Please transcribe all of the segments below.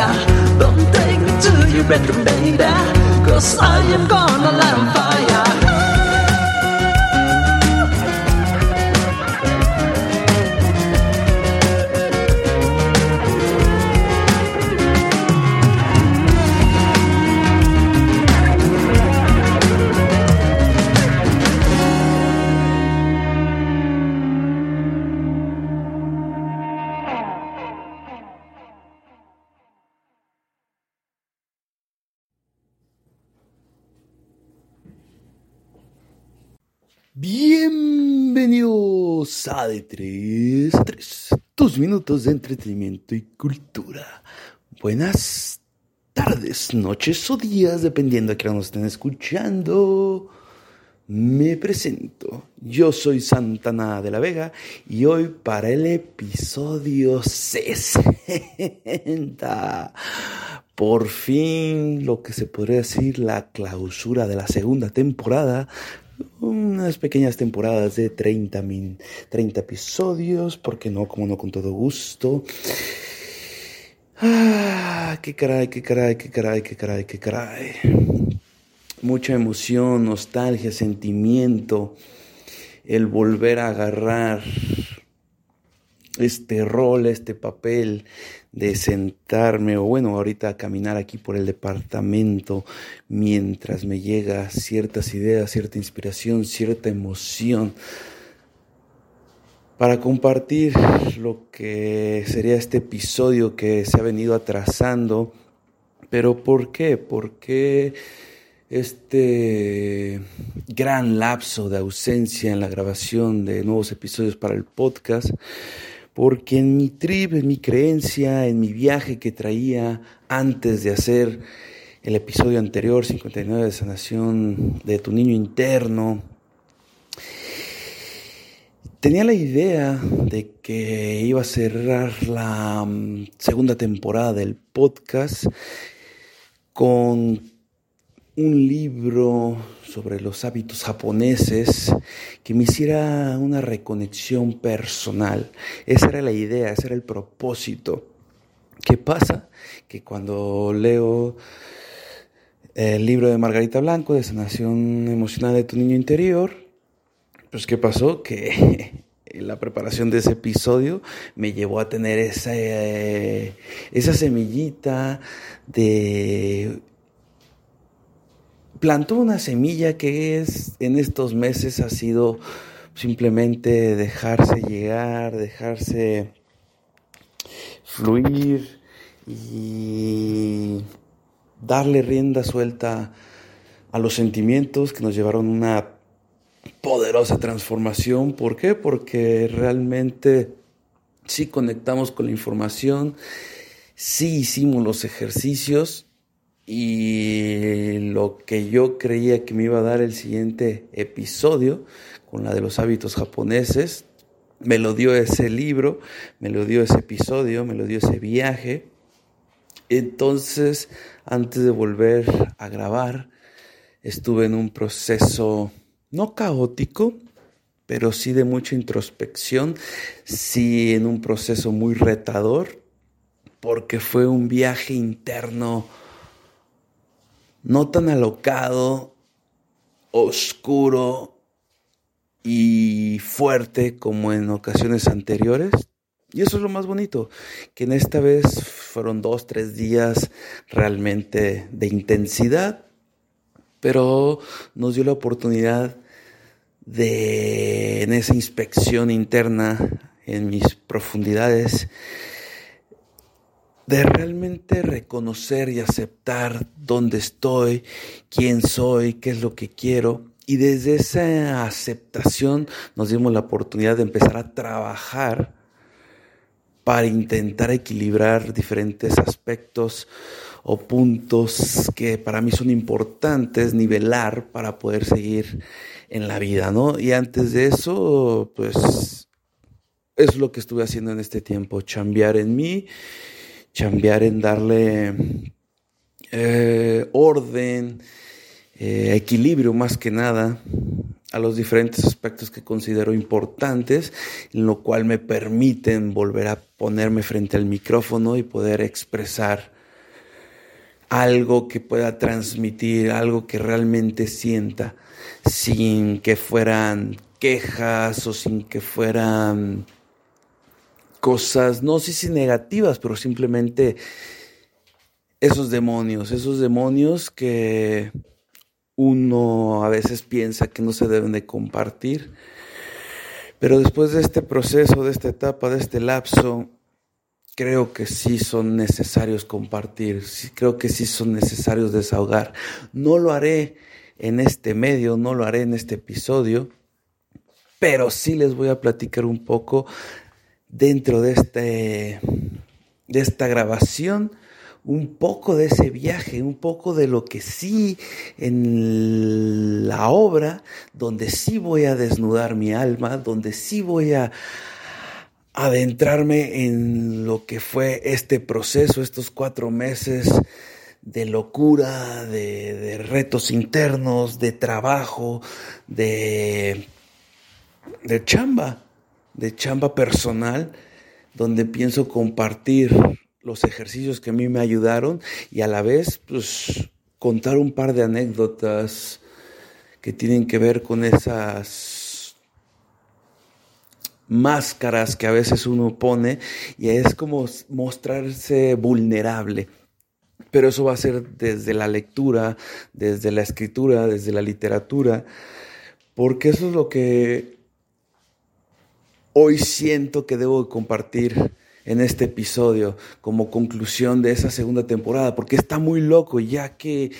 fire. Don't take me to your bedroom, baby. Cause I am gonna light on fire. Bienvenidos a De 3 a 3, tus minutos de entretenimiento y cultura. Buenas tardes, noches o días, dependiendo a qué nos estén escuchando. Me presento, yo soy Santana de la Vega y hoy para el episodio 60, por fin lo que se podría decir la clausura de la segunda temporada, unas pequeñas temporadas de 30, 30 episodios, porque no, como no, con todo gusto. Ah, qué caray, qué caray, qué caray, qué caray, qué caray. Mucha emoción, nostalgia, sentimiento, el volver a agarrar este rol, este papel de sentarme o bueno, ahorita caminar aquí por el departamento mientras me llega ciertas ideas, cierta inspiración, cierta emoción para compartir lo que sería este episodio que se ha venido atrasando. Pero ¿por qué? Porque este gran lapso de ausencia en la grabación de nuevos episodios para el podcast porque en mi trip, en mi creencia, en mi viaje que traía antes de hacer el episodio anterior, 59 de sanación de tu niño interno, tenía la idea de que iba a cerrar la mm, segunda temporada del podcast con un libro sobre los hábitos japoneses que me hiciera una reconexión personal. Esa era la idea, ese era el propósito. ¿Qué pasa? Que cuando leo el libro de Margarita Blanco, de Sanación Emocional de tu Niño Interior, pues ¿qué pasó? Que la preparación de ese episodio me llevó a tener esa, eh, esa semillita de plantó una semilla que es en estos meses ha sido simplemente dejarse llegar, dejarse fluir y darle rienda suelta a los sentimientos que nos llevaron a una poderosa transformación. ¿Por qué? Porque realmente sí conectamos con la información, sí hicimos los ejercicios y lo que yo creía que me iba a dar el siguiente episodio con la de los hábitos japoneses, me lo dio ese libro, me lo dio ese episodio, me lo dio ese viaje. Entonces, antes de volver a grabar, estuve en un proceso no caótico, pero sí de mucha introspección, sí en un proceso muy retador, porque fue un viaje interno no tan alocado, oscuro y fuerte como en ocasiones anteriores. Y eso es lo más bonito, que en esta vez fueron dos, tres días realmente de intensidad, pero nos dio la oportunidad de, en esa inspección interna, en mis profundidades, de realmente reconocer y aceptar dónde estoy, quién soy, qué es lo que quiero. Y desde esa aceptación nos dimos la oportunidad de empezar a trabajar para intentar equilibrar diferentes aspectos o puntos que para mí son importantes nivelar para poder seguir en la vida, ¿no? Y antes de eso, pues es lo que estuve haciendo en este tiempo, chambear en mí chambear en darle eh, orden, eh, equilibrio más que nada a los diferentes aspectos que considero importantes, en lo cual me permiten volver a ponerme frente al micrófono y poder expresar algo que pueda transmitir, algo que realmente sienta, sin que fueran quejas o sin que fueran cosas, no sé si negativas, pero simplemente esos demonios, esos demonios que uno a veces piensa que no se deben de compartir. Pero después de este proceso, de esta etapa, de este lapso, creo que sí son necesarios compartir, creo que sí son necesarios desahogar. No lo haré en este medio, no lo haré en este episodio, pero sí les voy a platicar un poco dentro de, este, de esta grabación un poco de ese viaje, un poco de lo que sí en la obra, donde sí voy a desnudar mi alma, donde sí voy a adentrarme en lo que fue este proceso, estos cuatro meses de locura, de, de retos internos, de trabajo, de, de chamba, de chamba personal, donde pienso compartir los ejercicios que a mí me ayudaron y a la vez pues contar un par de anécdotas que tienen que ver con esas máscaras que a veces uno pone y es como mostrarse vulnerable. Pero eso va a ser desde la lectura, desde la escritura, desde la literatura, porque eso es lo que hoy siento que debo compartir en este episodio como conclusión de esa segunda temporada, porque está muy loco, ya que,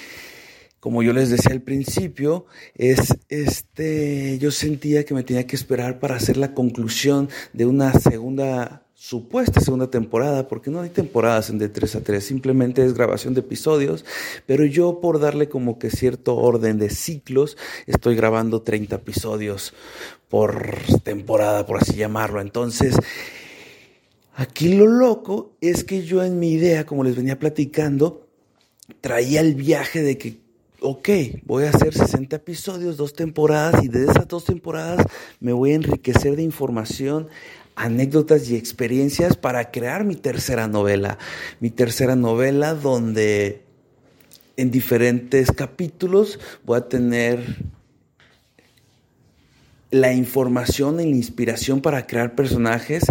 como yo les decía al principio, es este, yo sentía que me tenía que esperar para hacer la conclusión de una segunda supuesta segunda temporada, porque no hay temporadas en de 3 a 3, simplemente es grabación de episodios, pero yo por darle como que cierto orden de ciclos, estoy grabando 30 episodios por temporada, por así llamarlo. Entonces, Aquí lo loco es que yo en mi idea, como les venía platicando, traía el viaje de que, ok, voy a hacer 60 episodios, dos temporadas, y de esas dos temporadas me voy a enriquecer de información, anécdotas y experiencias para crear mi tercera novela. Mi tercera novela donde en diferentes capítulos voy a tener la información y la inspiración para crear personajes,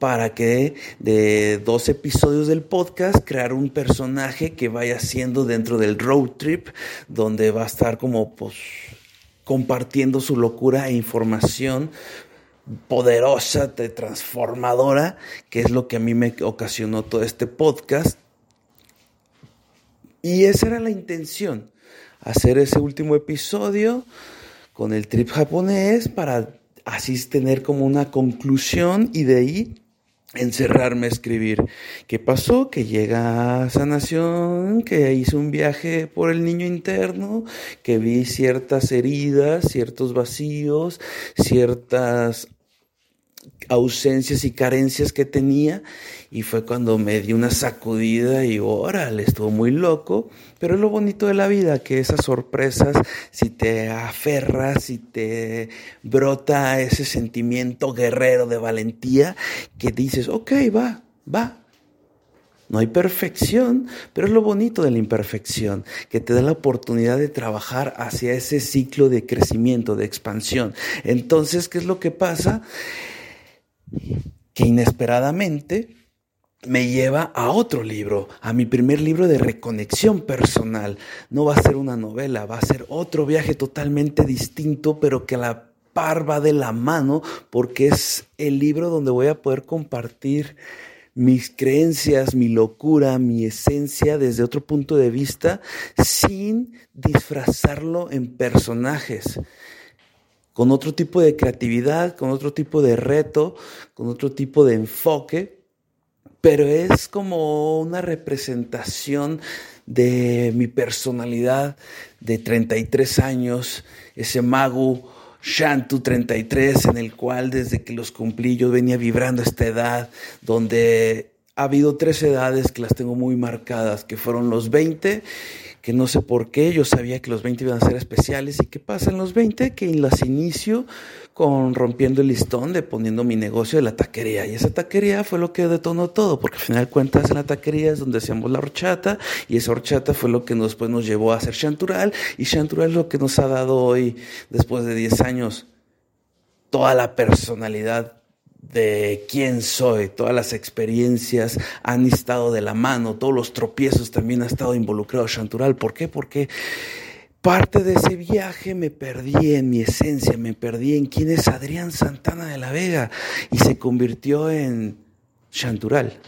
para que de dos episodios del podcast crear un personaje que vaya siendo dentro del road trip, donde va a estar como pues compartiendo su locura e información poderosa, transformadora, que es lo que a mí me ocasionó todo este podcast. Y esa era la intención, hacer ese último episodio con el trip japonés para así tener como una conclusión y de ahí encerrarme a escribir. ¿Qué pasó? Que llega a sanación, que hice un viaje por el niño interno, que vi ciertas heridas, ciertos vacíos, ciertas ausencias y carencias que tenía y fue cuando me di una sacudida y órale, estuvo muy loco, pero es lo bonito de la vida, que esas sorpresas, si te aferras, si te brota ese sentimiento guerrero de valentía, que dices, ok, va, va, no hay perfección, pero es lo bonito de la imperfección, que te da la oportunidad de trabajar hacia ese ciclo de crecimiento, de expansión. Entonces, ¿qué es lo que pasa? que inesperadamente me lleva a otro libro, a mi primer libro de reconexión personal. No va a ser una novela, va a ser otro viaje totalmente distinto, pero que a la par va de la mano, porque es el libro donde voy a poder compartir mis creencias, mi locura, mi esencia desde otro punto de vista, sin disfrazarlo en personajes con otro tipo de creatividad, con otro tipo de reto, con otro tipo de enfoque, pero es como una representación de mi personalidad de 33 años, ese mago Shantu 33 en el cual desde que los cumplí yo venía vibrando esta edad donde ha habido tres edades que las tengo muy marcadas, que fueron los 20, que no sé por qué, yo sabía que los 20 iban a ser especiales. ¿Y qué pasa en los 20? Que las inicio con rompiendo el listón de poniendo mi negocio de la taquería. Y esa taquería fue lo que detonó todo, porque al final cuentas en la taquería es donde hacíamos la horchata, y esa horchata fue lo que después nos llevó a hacer Chantural, y Chantural es lo que nos ha dado hoy, después de 10 años, toda la personalidad de quién soy, todas las experiencias han estado de la mano, todos los tropiezos también ha estado involucrado Chantural. ¿Por qué? Porque parte de ese viaje me perdí en mi esencia, me perdí en quién es Adrián Santana de la Vega y se convirtió en Chantural.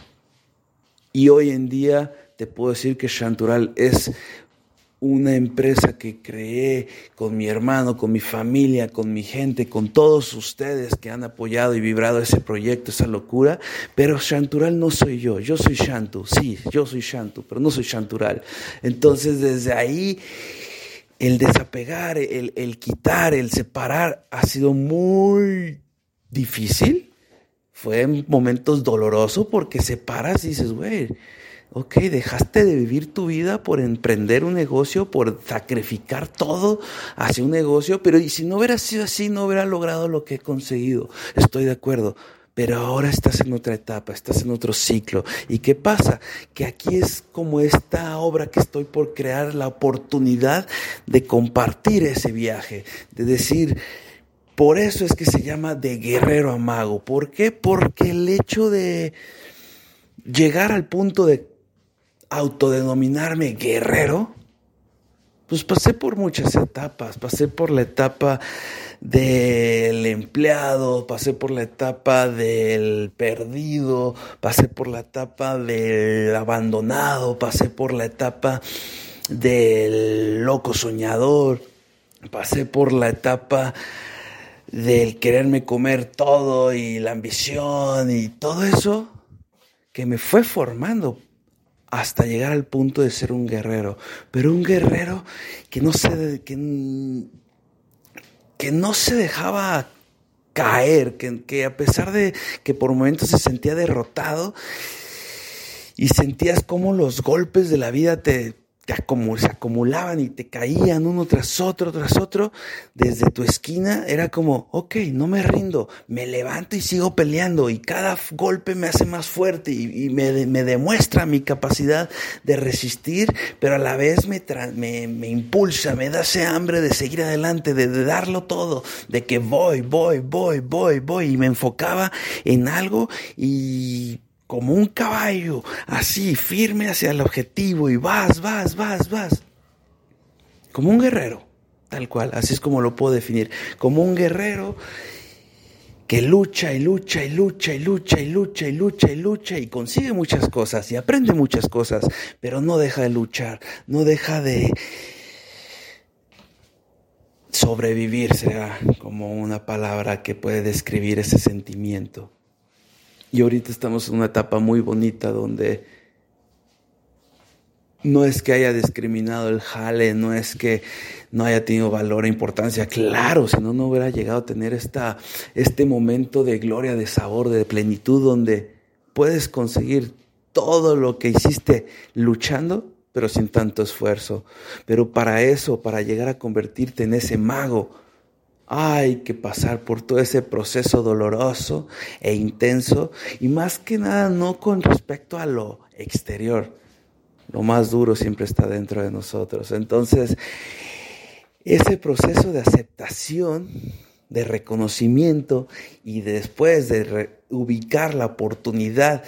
Y hoy en día te puedo decir que Chantural es una empresa que creé con mi hermano, con mi familia, con mi gente, con todos ustedes que han apoyado y vibrado ese proyecto, esa locura. Pero Shantural no soy yo, yo soy Shantu, sí, yo soy Shantu, pero no soy Shantural. Entonces desde ahí el desapegar, el, quitar, el separar ha sido muy difícil. Fue en momentos dolorosos porque separas y dices, güey, Ok, dejaste de vivir tu vida por emprender un negocio, por sacrificar todo hacia un negocio, pero y si no hubiera sido así, no hubiera logrado lo que he conseguido. Estoy de acuerdo. Pero ahora estás en otra etapa, estás en otro ciclo. ¿Y qué pasa? Que aquí es como esta obra que estoy por crear, la oportunidad de compartir ese viaje, de decir, por eso es que se llama de guerrero a mago. ¿Por qué? Porque el hecho de llegar al punto de autodenominarme guerrero, pues pasé por muchas etapas, pasé por la etapa del empleado, pasé por la etapa del perdido, pasé por la etapa del abandonado, pasé por la etapa del loco soñador, pasé por la etapa del quererme comer todo y la ambición y todo eso que me fue formando hasta llegar al punto de ser un guerrero, pero un guerrero que no se, que, que no se dejaba caer, que, que, a pesar de que por momentos se sentía derrotado y sentías como los golpes de la vida te, se acumulaban y te caían uno tras otro, tras otro, desde tu esquina, era como, ok, no me rindo, me levanto y sigo peleando y cada golpe me hace más fuerte y, me, demuestra mi capacidad de resistir, pero a la vez me, me, impulsa, me da ese hambre de seguir adelante, de, de darlo todo, de que voy, voy, voy, voy, voy, y me enfocaba en algo y como un caballo, así, firme hacia el objetivo y vas, vas, vas, vas. Como un guerrero, tal cual, así es como lo puedo definir. Como un guerrero que lucha y lucha y lucha y lucha y lucha y lucha y lucha y consigue muchas cosas y aprende muchas cosas, pero no deja de luchar, no deja de sobrevivir, será como una palabra que puede describir ese sentimiento. Y ahorita estamos en una etapa muy bonita donde no es que haya discriminado el jale, no es que no haya tenido valor e importancia, claro, si no, no hubiera llegado a tener esta, este momento de gloria, de sabor, de plenitud, donde puedes conseguir todo lo que hiciste luchando, pero sin tanto esfuerzo. Pero para eso, para llegar a convertirte en ese mago, hay que pasar por todo ese proceso doloroso e intenso y más que nada no con respecto a lo exterior. Lo más duro siempre está dentro de nosotros. Entonces, ese proceso de aceptación, de reconocimiento y después de ubicar la oportunidad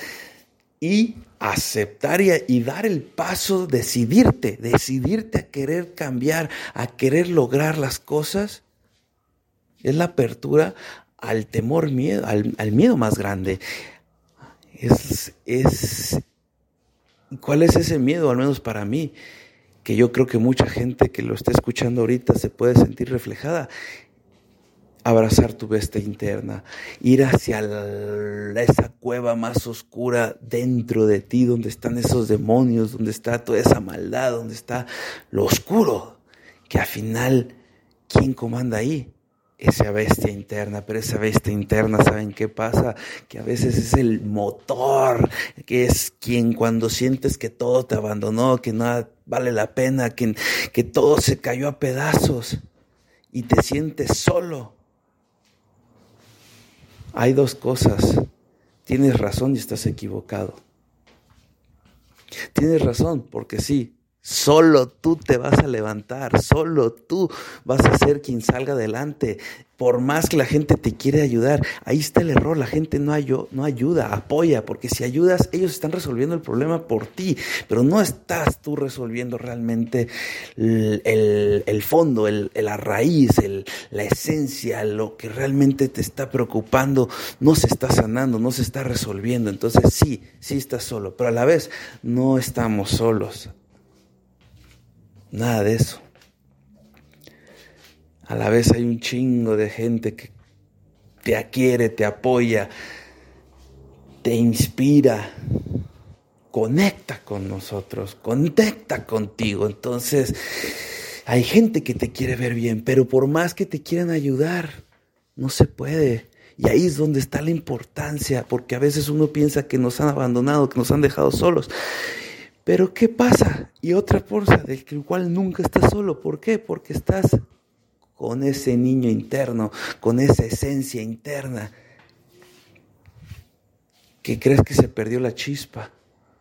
y aceptar y, y, dar el paso, decidirte, decidirte a querer cambiar, a querer lograr las cosas, es la apertura al temor, miedo, al, miedo más grande. Es, es, ¿Cuál es ese miedo, al menos para mí? Que yo creo que mucha gente que lo está escuchando ahorita se puede sentir reflejada. Abrazar tu bestia interna, ir hacia esa cueva más oscura dentro de ti, donde están esos demonios, donde está toda esa maldad, donde está lo oscuro, que al final, ¿quién comanda ahí? Esa bestia interna, pero esa bestia interna, ¿saben qué pasa? Que a veces es el motor, que es quien cuando sientes que todo te abandonó, que nada vale la pena, que, que todo se cayó a pedazos y te sientes solo. Hay dos cosas. Tienes razón y estás equivocado. Tienes razón, porque sí, Solo tú te vas a levantar, solo tú vas a ser quien salga adelante. Por más que la gente te quiere ayudar, ahí está el error, la gente no, no ayuda, apoya, porque si ayudas, ellos están resolviendo el problema por ti, pero no estás tú resolviendo realmente el, fondo, el, la raíz, la esencia, lo que realmente te está preocupando, no se está sanando, no se está resolviendo. Entonces sí, sí estás solo, pero a la vez no estamos solos. Nada de eso. A la vez hay un chingo de gente que te quiere, te apoya, te inspira, conecta con nosotros, conecta contigo. Entonces, hay gente que te quiere ver bien, pero por más que te quieran ayudar, no se puede. Y ahí es donde está la importancia, porque a veces uno piensa que nos han abandonado, que nos han dejado solos. Pero ¿qué pasa? Y otra fuerza del cual nunca estás solo. ¿Por qué? Porque estás con ese niño interno, con esa esencia interna, que crees que se perdió la chispa,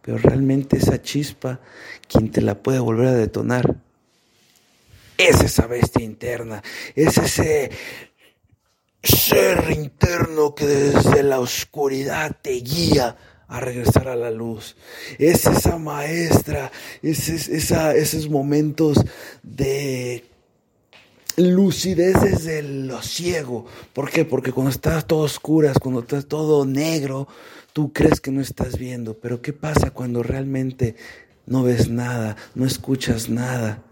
pero realmente esa chispa, quien te la puede volver a detonar, es esa bestia interna, es ese ser interno que desde la oscuridad te guía a regresar a la luz. Es esa maestra, es, esa, esos momentos de lucidez desde lo ciego. ¿Por qué? Porque cuando estás todo oscuras, cuando estás todo negro, tú crees que no estás viendo. Pero ¿qué pasa cuando realmente no ves nada, no escuchas nada?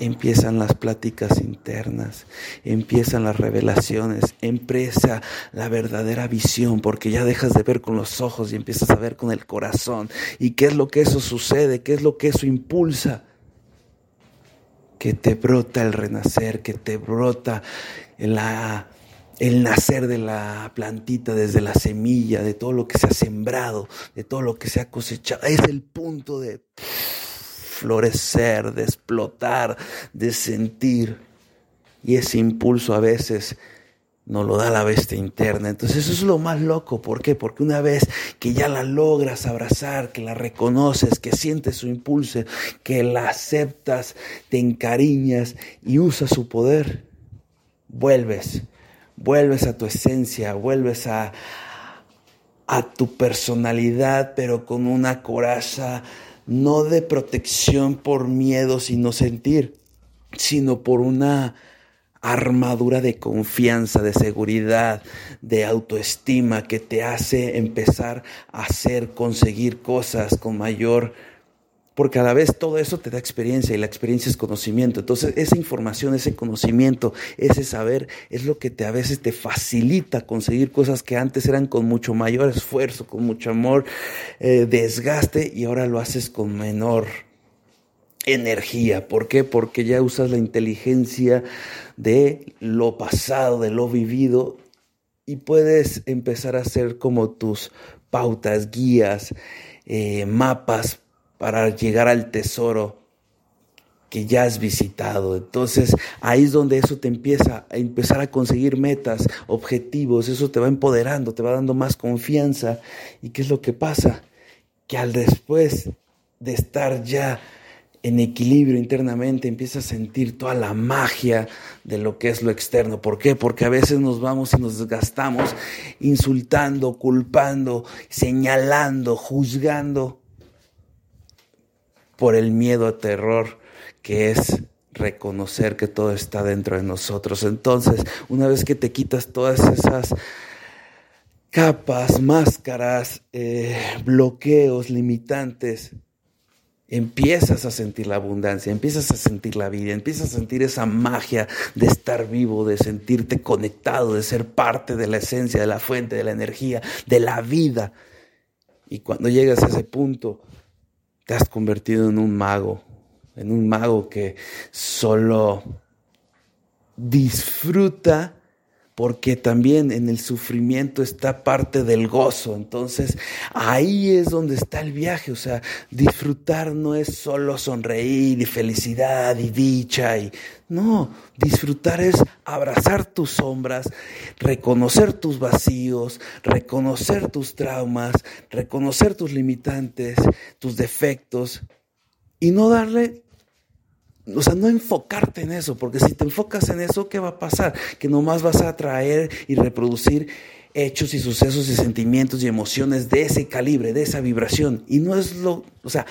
Empiezan las pláticas internas, empiezan las revelaciones, empieza la verdadera visión, porque ya dejas de ver con los ojos y empiezas a ver con el corazón. ¿Y qué es lo que eso sucede? ¿Qué es lo que eso impulsa? Que te brota el renacer, que te brota el nacer de la plantita desde la semilla, de todo lo que se ha sembrado, de todo lo que se ha cosechado. Es el punto de florecer, de explotar, de sentir. Y ese impulso a veces nos lo da la bestia interna. Entonces eso es lo más loco. ¿Por qué? Porque una vez que ya la logras abrazar, que la reconoces, que sientes su impulso, que la aceptas, te encariñas y usas su poder, vuelves, vuelves a tu esencia, vuelves a, a tu personalidad, pero con una coraza no de protección por miedo sino sentir, sino por una armadura de confianza, de seguridad, de autoestima que te hace empezar a hacer, conseguir cosas con mayor porque a la vez todo eso te da experiencia y la experiencia es conocimiento. Entonces esa información, ese conocimiento, ese saber es lo que te a veces te facilita conseguir cosas que antes eran con mucho mayor esfuerzo, con mucho amor, eh, desgaste y ahora lo haces con menor energía. ¿Por qué? Porque ya usas la inteligencia de lo pasado, de lo vivido y puedes empezar a hacer como tus pautas, guías, eh, mapas para llegar al tesoro que ya has visitado. Entonces ahí es donde eso te empieza a empezar a conseguir metas, objetivos, eso te va empoderando, te va dando más confianza. ¿Y qué es lo que pasa? Que al después de estar ya en equilibrio internamente, empiezas a sentir toda la magia de lo que es lo externo. ¿Por qué? Porque a veces nos vamos y nos desgastamos insultando, culpando, señalando, juzgando por el miedo a terror que es reconocer que todo está dentro de nosotros. Entonces, una vez que te quitas todas esas capas, máscaras, eh, bloqueos, limitantes, empiezas a sentir la abundancia, empiezas a sentir la vida, empiezas a sentir esa magia de estar vivo, de sentirte conectado, de ser parte de la esencia, de la fuente, de la energía, de la vida. Y cuando llegas a ese punto, te has convertido en un mago, en un mago que solo disfruta porque también en el sufrimiento está parte del gozo. Entonces ahí es donde está el viaje. O sea, disfrutar no es solo sonreír y felicidad y dicha. Y, no, disfrutar es abrazar tus sombras, reconocer tus vacíos, reconocer tus traumas, reconocer tus limitantes, tus defectos y no darle o sea, no enfocarte en eso, porque si te enfocas en eso, ¿qué va a pasar? Que nomás vas a atraer y reproducir hechos y sucesos y sentimientos y emociones de ese calibre, de esa vibración. Y no es lo, o sea,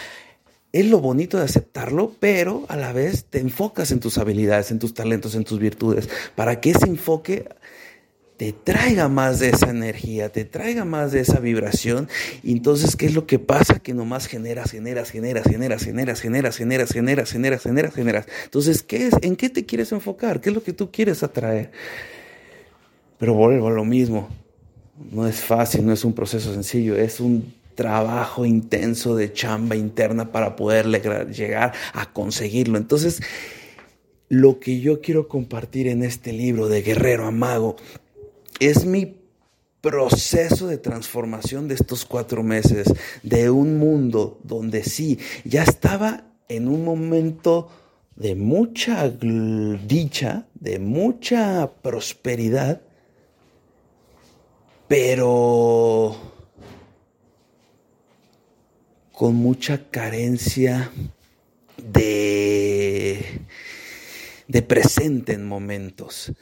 es lo bonito de aceptarlo, pero a la vez te enfocas en tus habilidades, en tus talentos, en tus virtudes, para que ese enfoque te traiga más de esa energía, te traiga más de esa vibración. Y entonces, ¿qué es lo que pasa? Que nomás generas, generas, generas, generas, generas, generas, generas, generas, generas, generas, generas. Entonces, ¿qué es? ¿En qué te quieres enfocar? ¿Qué es lo que tú quieres atraer? Pero vuelvo a lo mismo. No es fácil, no es un proceso sencillo, es un trabajo intenso de chamba interna para poder llegar a conseguirlo. Entonces, lo que yo quiero compartir en este libro de Guerrero a Mago es mi proceso de transformación de estos cuatro meses, de un mundo donde sí, ya estaba en un momento de mucha dicha, de mucha prosperidad, pero con mucha carencia de, de presente en momentos.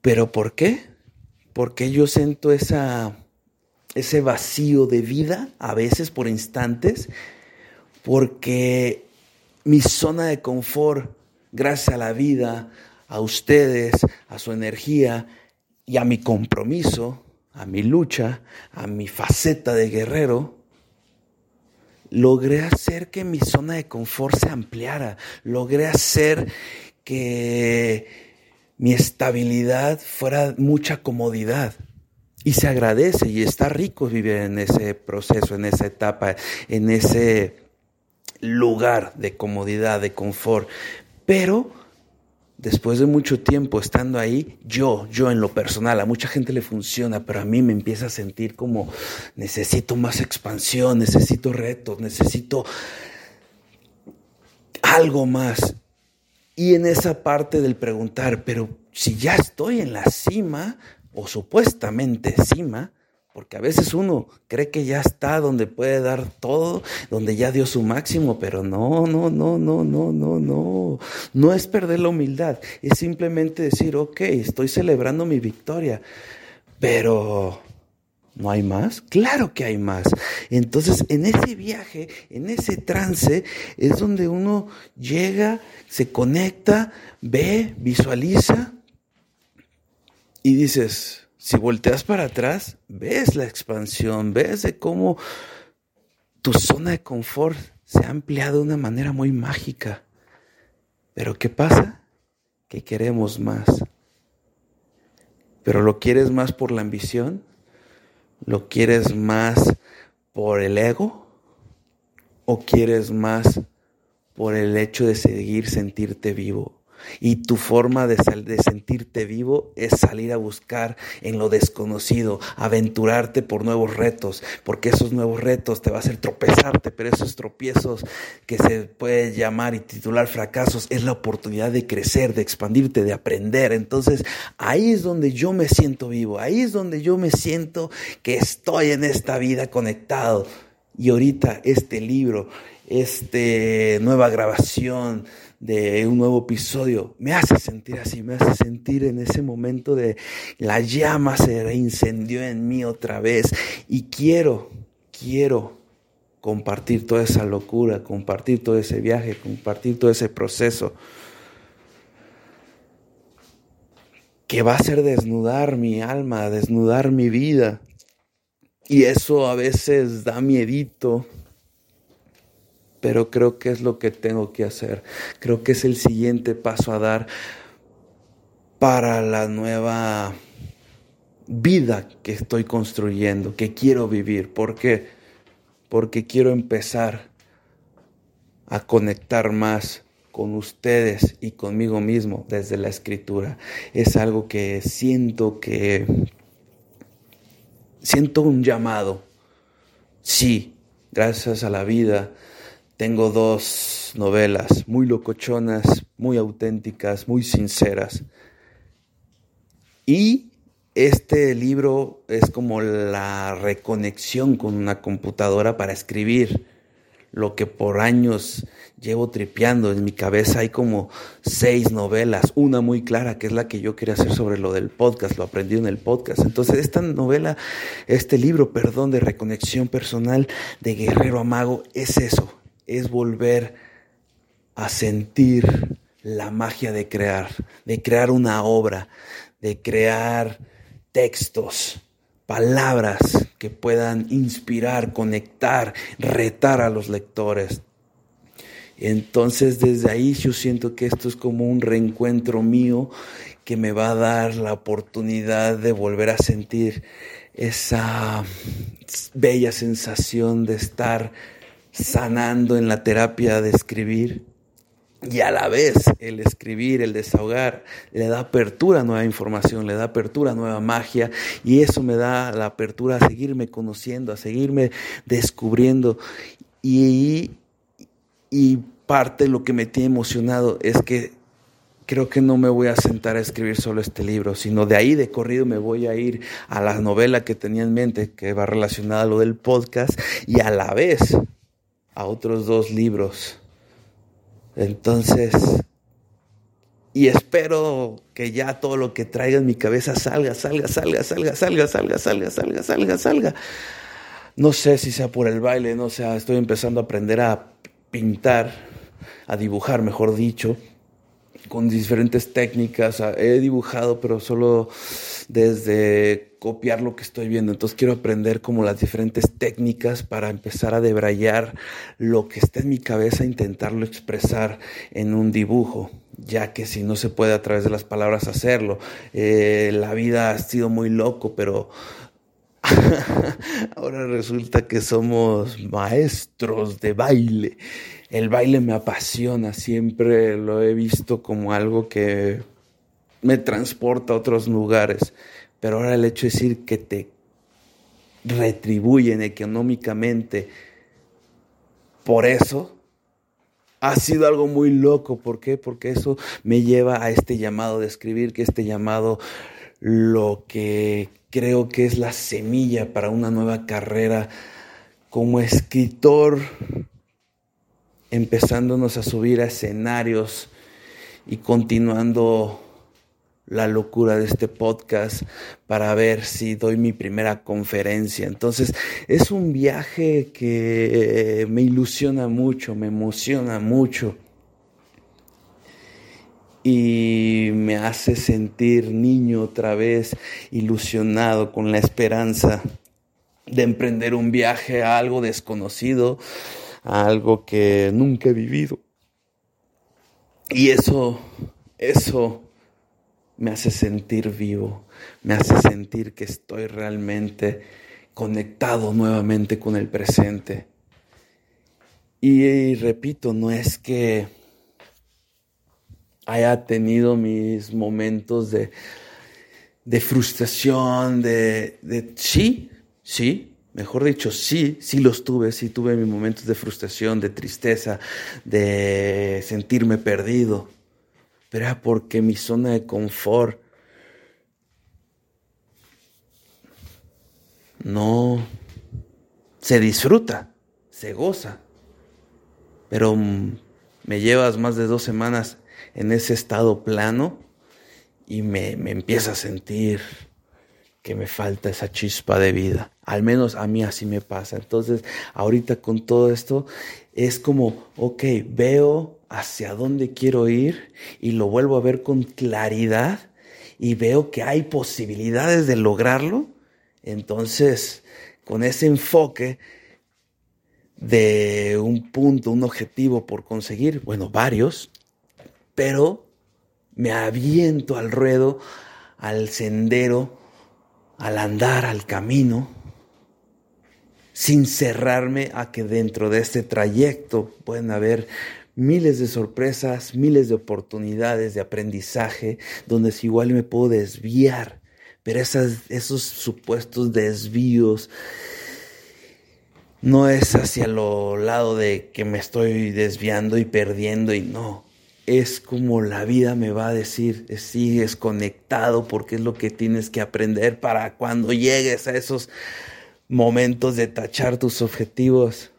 ¿Pero por qué? Porque yo siento esa, ese vacío de vida, a veces por instantes, porque mi zona de confort, gracias a la vida, a ustedes, a su energía y a mi compromiso, a mi lucha, a mi faceta de guerrero, logré hacer que mi zona de confort se ampliara, logré hacer que mi estabilidad fuera mucha comodidad. Y se agradece y está rico vivir en ese proceso, en esa etapa, en ese lugar de comodidad, de confort. Pero después de mucho tiempo estando ahí, yo, yo en lo personal, a mucha gente le funciona, pero a mí me empieza a sentir como necesito más expansión, necesito retos, necesito algo más. Y en esa parte del preguntar, pero si ya estoy en la cima, o supuestamente cima, porque a veces uno cree que ya está donde puede dar todo, donde ya dio su máximo, pero no, no, no, no, no, no, no. No es perder la humildad, es simplemente decir, ok, estoy celebrando mi victoria, pero ¿No hay más? Claro que hay más. Entonces, en ese viaje, en ese trance, es donde uno llega, se conecta, ve, visualiza y dices, si volteas para atrás, ves la expansión, ves de cómo tu zona de confort se ha ampliado de una manera muy mágica. Pero ¿qué pasa? Que queremos más. Pero lo quieres más por la ambición ¿Lo quieres más por el ego? ¿O quieres más por el hecho de seguir sentirte vivo? Y tu forma de, sentirte vivo es salir a buscar en lo desconocido, aventurarte por nuevos retos, porque esos nuevos retos te va a hacer tropezarte, pero esos tropiezos que se puede llamar y titular fracasos es la oportunidad de crecer, de expandirte, de aprender. Entonces ahí es donde yo me siento vivo, ahí es donde yo me siento que estoy en esta vida conectado. Y ahorita este libro, esta nueva grabación, de un nuevo episodio, me hace sentir así, me hace sentir en ese momento de la llama se reincendió en mí otra vez. Y quiero, quiero compartir toda esa locura, compartir todo ese viaje, compartir todo ese proceso que va a ser desnudar mi alma, desnudar mi vida. Y eso a veces da miedito, pero creo que es lo que tengo que hacer. Creo que es el siguiente paso a dar para la nueva vida que estoy construyendo, que quiero vivir. ¿Por qué? Porque quiero empezar a conectar más con ustedes y conmigo mismo desde la escritura. Es algo que siento que siento un llamado. Sí, gracias a la vida tengo dos novelas muy locochonas, muy auténticas, muy sinceras. Y este libro es como la reconexión con una computadora para escribir lo que por años llevo tripeando en mi cabeza. Hay como seis novelas, una muy clara que es la que yo quería hacer sobre lo del podcast, lo aprendí en el podcast. Entonces esta novela, este libro, perdón, de reconexión personal de Guerrero Amago es eso, es volver a sentir la magia de crear, de crear una obra, de crear textos, palabras que puedan inspirar, conectar, retar a los lectores. Entonces desde ahí yo siento que esto es como un reencuentro mío que me va a dar la oportunidad de volver a sentir esa bella sensación de estar sanando en la terapia de escribir. Y a la vez el escribir, el desahogar, le da apertura a nueva información, le da apertura a nueva magia y eso me da la apertura a seguirme conociendo, a seguirme descubriendo. Y, y parte de lo que me tiene emocionado es que creo que no me voy a sentar a escribir solo este libro, sino de ahí de corrido me voy a ir a la novela que tenía en mente, que va relacionada a lo del podcast, y a la vez a otros dos libros. Entonces, y espero que ya todo lo que traiga en mi cabeza salga, salga, salga, salga, salga, salga, salga, salga, salga, salga. No sé si sea por el baile, no sé, estoy empezando a aprender a pintar, a dibujar, mejor dicho, con diferentes técnicas. He dibujado, pero solo desde copiar lo que estoy viendo. Entonces quiero aprender como las diferentes técnicas para empezar a debrayar lo que está en mi cabeza, intentarlo expresar en un dibujo, ya que si no se puede a través de las palabras hacerlo. Eh, la vida ha sido muy loco, pero ahora resulta que somos maestros de baile. El baile me apasiona, siempre lo he visto como algo que me transporta a otros lugares. Pero ahora el hecho de decir que te retribuyen económicamente por eso ha sido algo muy loco. ¿Por qué? Porque eso me lleva a este llamado de escribir, que este llamado lo que creo que es la semilla para una nueva carrera como escritor, empezándonos a subir a escenarios y continuando la locura de este podcast para ver si doy mi primera conferencia. Entonces es un viaje que me ilusiona mucho, me emociona mucho y me hace sentir niño otra vez, ilusionado con la esperanza de emprender un viaje a algo desconocido, algo que nunca he vivido. Y eso, eso me hace sentir vivo, me hace sentir que estoy realmente conectado nuevamente con el presente. Y, repito, no es que haya tenido mis momentos de, de frustración, de, de, sí, sí, mejor dicho, sí, sí los tuve, sí tuve mis momentos de frustración, de tristeza, de sentirme perdido pero era porque mi zona de confort no se disfruta, se goza, pero me llevas más de dos semanas en ese estado plano y me, me empieza a sentir que me falta esa chispa de vida. Al menos a mí así me pasa. Entonces, ahorita con todo esto, es como, ok, veo hacia dónde quiero ir y lo vuelvo a ver con claridad y veo que hay posibilidades de lograrlo, entonces con ese enfoque de un punto, un objetivo por conseguir, bueno, varios, pero me aviento al ruedo, al sendero, al andar, al camino, sin cerrarme a que dentro de este trayecto pueden haber miles de sorpresas, miles de oportunidades de aprendizaje, donde si igual me puedo desviar, pero esos supuestos desvíos no es hacia lo lado de que me estoy desviando y perdiendo y no. Es como la vida me va a decir, sigues conectado porque es lo que tienes que aprender para cuando llegues a esos momentos de tachar tus objetivos.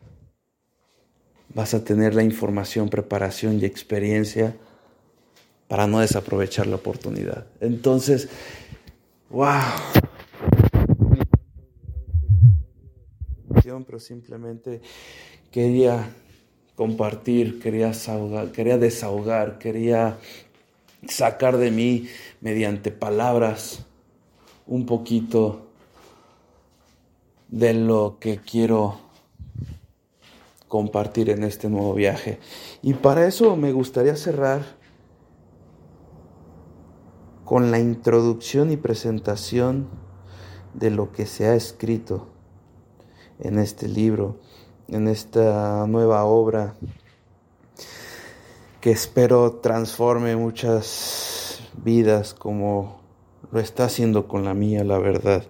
Vas a tener la información, preparación y experiencia para no desaprovechar la oportunidad. Entonces, wow pero simplemente quería compartir, quería desahogar, quería desahogar, quería sacar de mí mediante palabras un poquito de lo que quiero compartir en este nuevo viaje. Y para eso me gustaría cerrar con la introducción y presentación de lo que se ha escrito en este libro, en esta nueva obra que espero transforme muchas vidas como lo está haciendo con la mía, la verdad.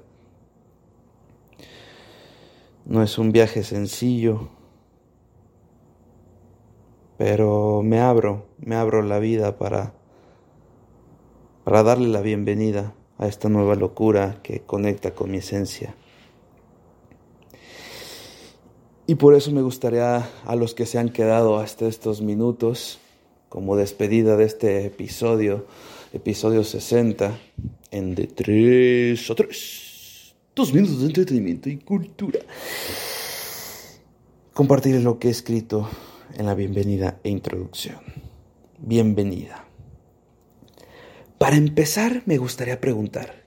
No es un viaje sencillo, pero me abro, me abro la vida para para darle la bienvenida a esta nueva locura que conecta con mi esencia. Y por eso me gustaría a los que se han quedado hasta estos minutos, como despedida de este episodio, episodio 60, en de 3 a 3, dos minutos de entretenimiento y cultura, compartir lo que he escrito en la bienvenida e introducción. Bienvenida. Para empezar, me gustaría preguntar,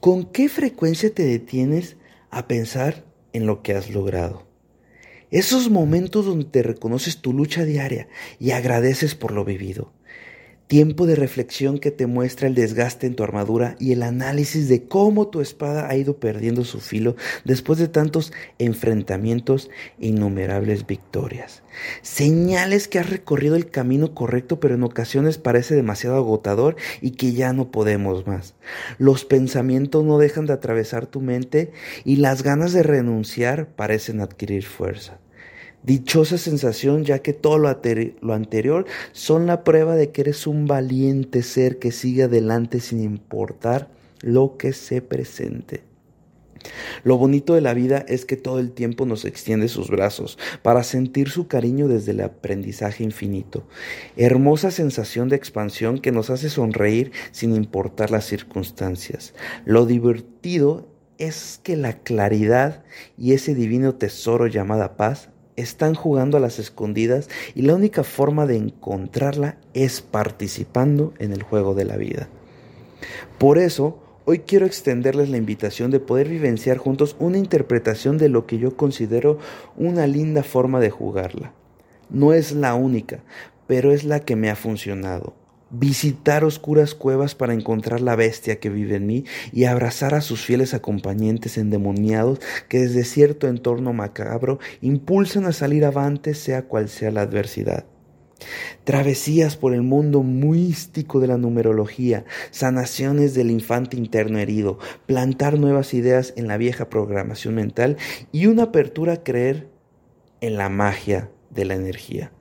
¿con qué frecuencia te detienes a pensar en lo que has logrado? Esos momentos donde te reconoces tu lucha diaria y agradeces por lo vivido tiempo de reflexión que te muestra el desgaste en tu armadura y el análisis de cómo tu espada ha ido perdiendo su filo después de tantos enfrentamientos e innumerables victorias. Señales que has recorrido el camino correcto pero en ocasiones parece demasiado agotador y que ya no podemos más. Los pensamientos no dejan de atravesar tu mente y las ganas de renunciar parecen adquirir fuerza. Dichosa sensación ya que todo lo, anterior son la prueba de que eres un valiente ser que sigue adelante sin importar lo que se presente. Lo bonito de la vida es que todo el tiempo nos extiende sus brazos para sentir su cariño desde el aprendizaje infinito. Hermosa sensación de expansión que nos hace sonreír sin importar las circunstancias. Lo divertido es que la claridad y ese divino tesoro llamada paz están jugando a las escondidas y la única forma de encontrarla es participando en el juego de la vida. Por eso, hoy quiero extenderles la invitación de poder vivenciar juntos una interpretación de lo que yo considero una linda forma de jugarla. No es la única, pero es la que me ha funcionado visitar oscuras cuevas para encontrar la bestia que vive en mí y abrazar a sus fieles acompañantes endemoniados que desde cierto entorno macabro impulsan a salir avante sea cual sea la adversidad. Travesías por el mundo místico de la numerología, sanaciones del infante interno herido, plantar nuevas ideas en la vieja programación mental y una apertura a creer en la magia de la energía.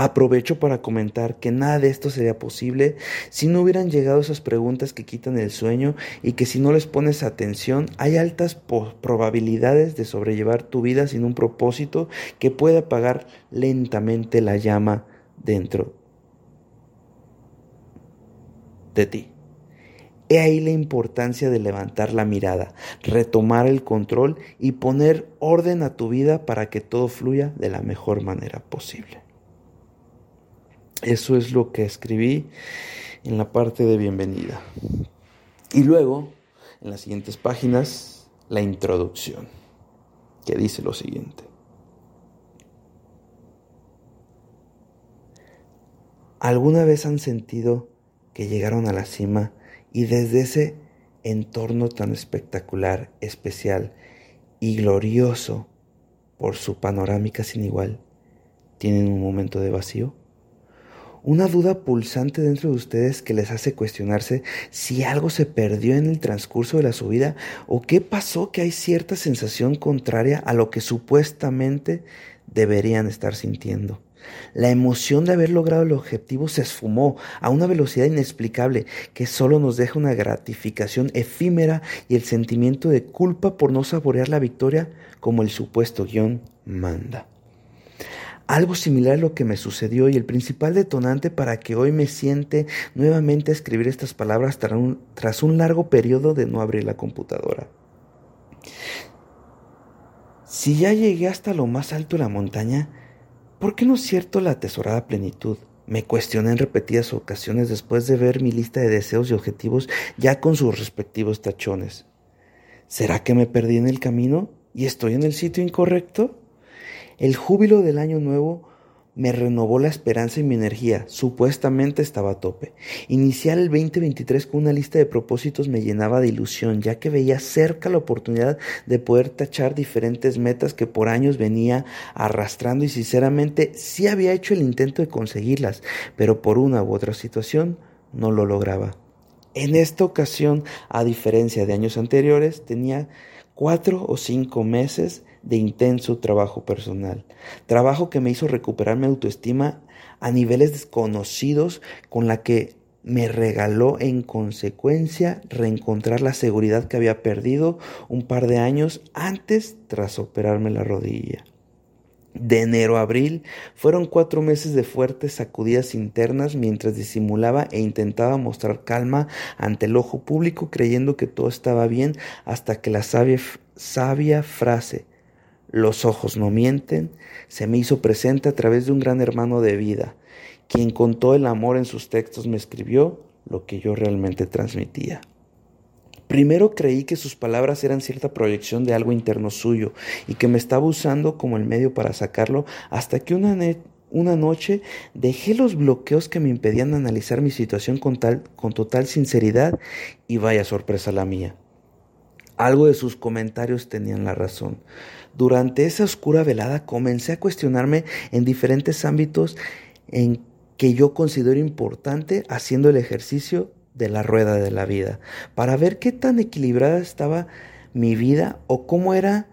Aprovecho para comentar que nada de esto sería posible si no hubieran llegado esas preguntas que quitan el sueño y que si no les pones atención hay altas probabilidades de sobrellevar tu vida sin un propósito que pueda apagar lentamente la llama dentro de ti. He ahí la importancia de levantar la mirada, retomar el control y poner orden a tu vida para que todo fluya de la mejor manera posible. Eso es lo que escribí en la parte de bienvenida. Y luego, en las siguientes páginas, la introducción, que dice lo siguiente. ¿Alguna vez han sentido que llegaron a la cima y desde ese entorno tan espectacular, especial y glorioso por su panorámica sin igual, ¿Tienen un momento de vacío? Una duda pulsante dentro de ustedes que les hace cuestionarse si algo se perdió en el transcurso de la subida o qué pasó que hay cierta sensación contraria a lo que supuestamente deberían estar sintiendo. La emoción de haber logrado el objetivo se esfumó a una velocidad inexplicable que solo nos deja una gratificación efímera y el sentimiento de culpa por no saborear la victoria como el supuesto guion manda. Algo similar a lo que me sucedió y el principal detonante para que hoy me siente nuevamente a escribir estas palabras tras un, largo periodo de no abrir la computadora. Si ya llegué hasta lo más alto de la montaña, ¿por qué no cierto la atesorada plenitud? Me cuestioné en repetidas ocasiones después de ver mi lista de deseos y objetivos ya con sus respectivos tachones. ¿Será que me perdí en el camino y estoy en el sitio incorrecto? El júbilo del año nuevo me renovó la esperanza y mi energía. Supuestamente estaba a tope. Iniciar el 2023 con una lista de propósitos me llenaba de ilusión, ya que veía cerca la oportunidad de poder tachar diferentes metas que por años venía arrastrando y sinceramente sí había hecho el intento de conseguirlas, pero por una u otra situación no lo lograba. En esta ocasión, a diferencia de años anteriores, tenía cuatro o cinco meses de intenso trabajo personal, trabajo que me hizo recuperar mi autoestima a niveles desconocidos con la que me regaló en consecuencia reencontrar la seguridad que había perdido un par de años antes tras operarme la rodilla. De enero a abril fueron cuatro meses de fuertes sacudidas internas mientras disimulaba e intentaba mostrar calma ante el ojo público creyendo que todo estaba bien hasta que la sabia, sabia frase los ojos no mienten, se me hizo presente a través de un gran hermano de vida, quien con todo el amor en sus textos me escribió lo que yo realmente transmitía. Primero creí que sus palabras eran cierta proyección de algo interno suyo y que me estaba usando como el medio para sacarlo hasta que una, noche dejé los bloqueos que me impedían analizar mi situación con, tal, con total sinceridad y vaya sorpresa la mía. Algo de sus comentarios tenían la razón. Durante esa oscura velada comencé a cuestionarme en diferentes ámbitos en que yo considero importante haciendo el ejercicio de la rueda de la vida, para ver qué tan equilibrada estaba mi vida o cómo era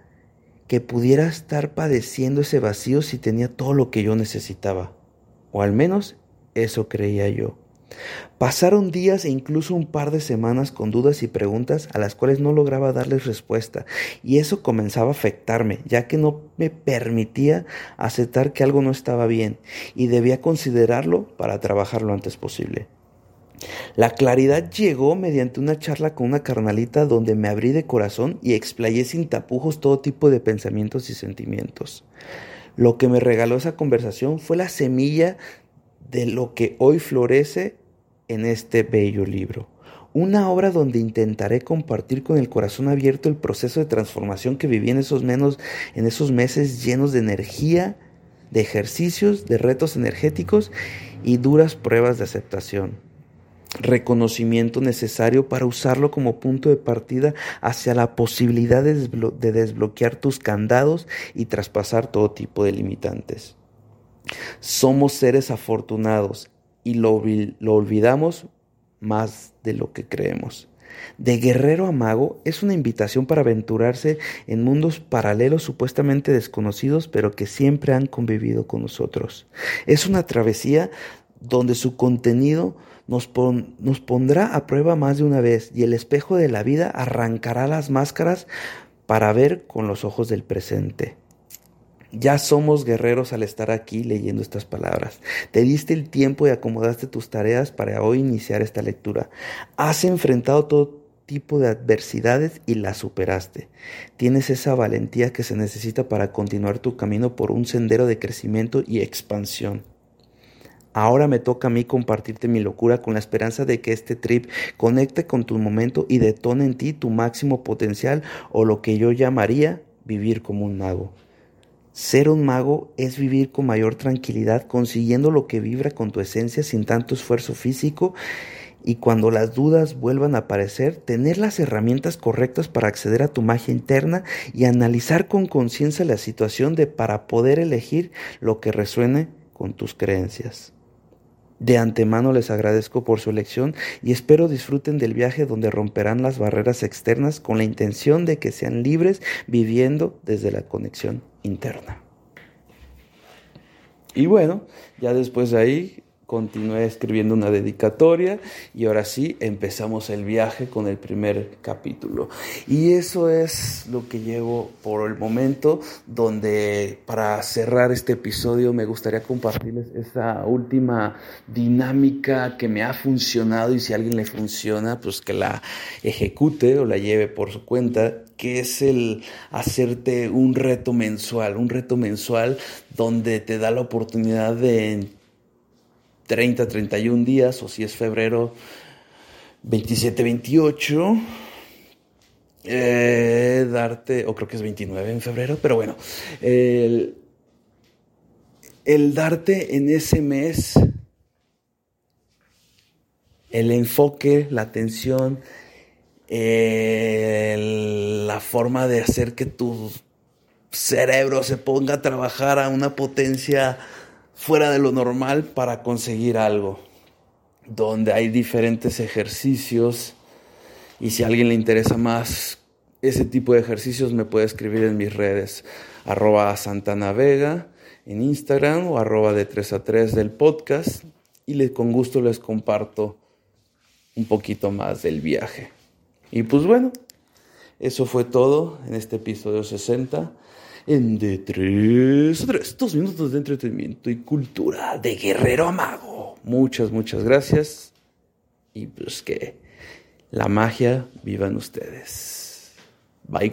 que pudiera estar padeciendo ese vacío si tenía todo lo que yo necesitaba. O al menos eso creía yo. Pasaron días e incluso un par de semanas con dudas y preguntas a las cuales no lograba darles respuesta, y eso comenzaba a afectarme, ya que no me permitía aceptar que algo no estaba bien, y debía considerarlo para trabajar lo antes posible. La claridad llegó mediante una charla con una carnalita donde me abrí de corazón y explayé sin tapujos todo tipo de pensamientos y sentimientos. Lo que me regaló esa conversación fue la semilla de lo que hoy florece en este bello libro. Una obra donde intentaré compartir con el corazón abierto el proceso de transformación que viví en esos, menos, en esos meses llenos de energía, de ejercicios, de retos energéticos y duras pruebas de aceptación. Reconocimiento necesario para usarlo como punto de partida hacia la posibilidad de, de desbloquear tus candados y traspasar todo tipo de limitantes. Somos seres afortunados y lo, olvidamos más de lo que creemos. De guerrero a mago es una invitación para aventurarse en mundos paralelos supuestamente desconocidos, pero que siempre han convivido con nosotros. Es una travesía donde su contenido nos, nos pondrá a prueba más de una vez y el espejo de la vida arrancará las máscaras para ver con los ojos del presente. Ya somos guerreros al estar aquí leyendo estas palabras. Te diste el tiempo y acomodaste tus tareas para hoy iniciar esta lectura. Has enfrentado todo tipo de adversidades y las superaste. Tienes esa valentía que se necesita para continuar tu camino por un sendero de crecimiento y expansión. Ahora me toca a mí compartirte mi locura con la esperanza de que este trip conecte con tu momento y detone en ti tu máximo potencial o lo que yo llamaría vivir como un mago. Ser un mago es vivir con mayor tranquilidad, consiguiendo lo que vibra con tu esencia sin tanto esfuerzo físico y cuando las dudas vuelvan a aparecer, tener las herramientas correctas para acceder a tu magia interna y analizar con conciencia la situación de para poder elegir lo que resuene con tus creencias. De antemano les agradezco por su elección y espero disfruten del viaje donde romperán las barreras externas con la intención de que sean libres viviendo desde la conexión interna. Y bueno, ya después de ahí continué escribiendo una dedicatoria y ahora sí empezamos el viaje con el primer capítulo. Y eso es lo que llevo por el momento, donde para cerrar este episodio me gustaría compartirles esa última dinámica que me ha funcionado y si a alguien le funciona, pues que la ejecute o la lleve por su cuenta que es el hacerte un reto mensual, un reto mensual donde te da la oportunidad de 30, 31 días, o si es febrero 27, 28, eh, darte, o creo que es 29 en febrero, pero bueno, el, el darte en ese mes el enfoque, la atención, la forma de hacer que tu cerebro se ponga a trabajar a una potencia fuera de lo normal para conseguir algo, donde hay diferentes ejercicios y si a alguien le interesa más ese tipo de ejercicios me puede escribir en mis redes arroba Santana Vega en Instagram o arroba de 3 a 3 del podcast y con gusto les comparto un poquito más del viaje. Y pues bueno, eso fue todo en este episodio 60 en de 3 a 3, dos minutos de entretenimiento y cultura de guerrero amago. Muchas, muchas gracias. Y pues que la magia viva en ustedes. Bye.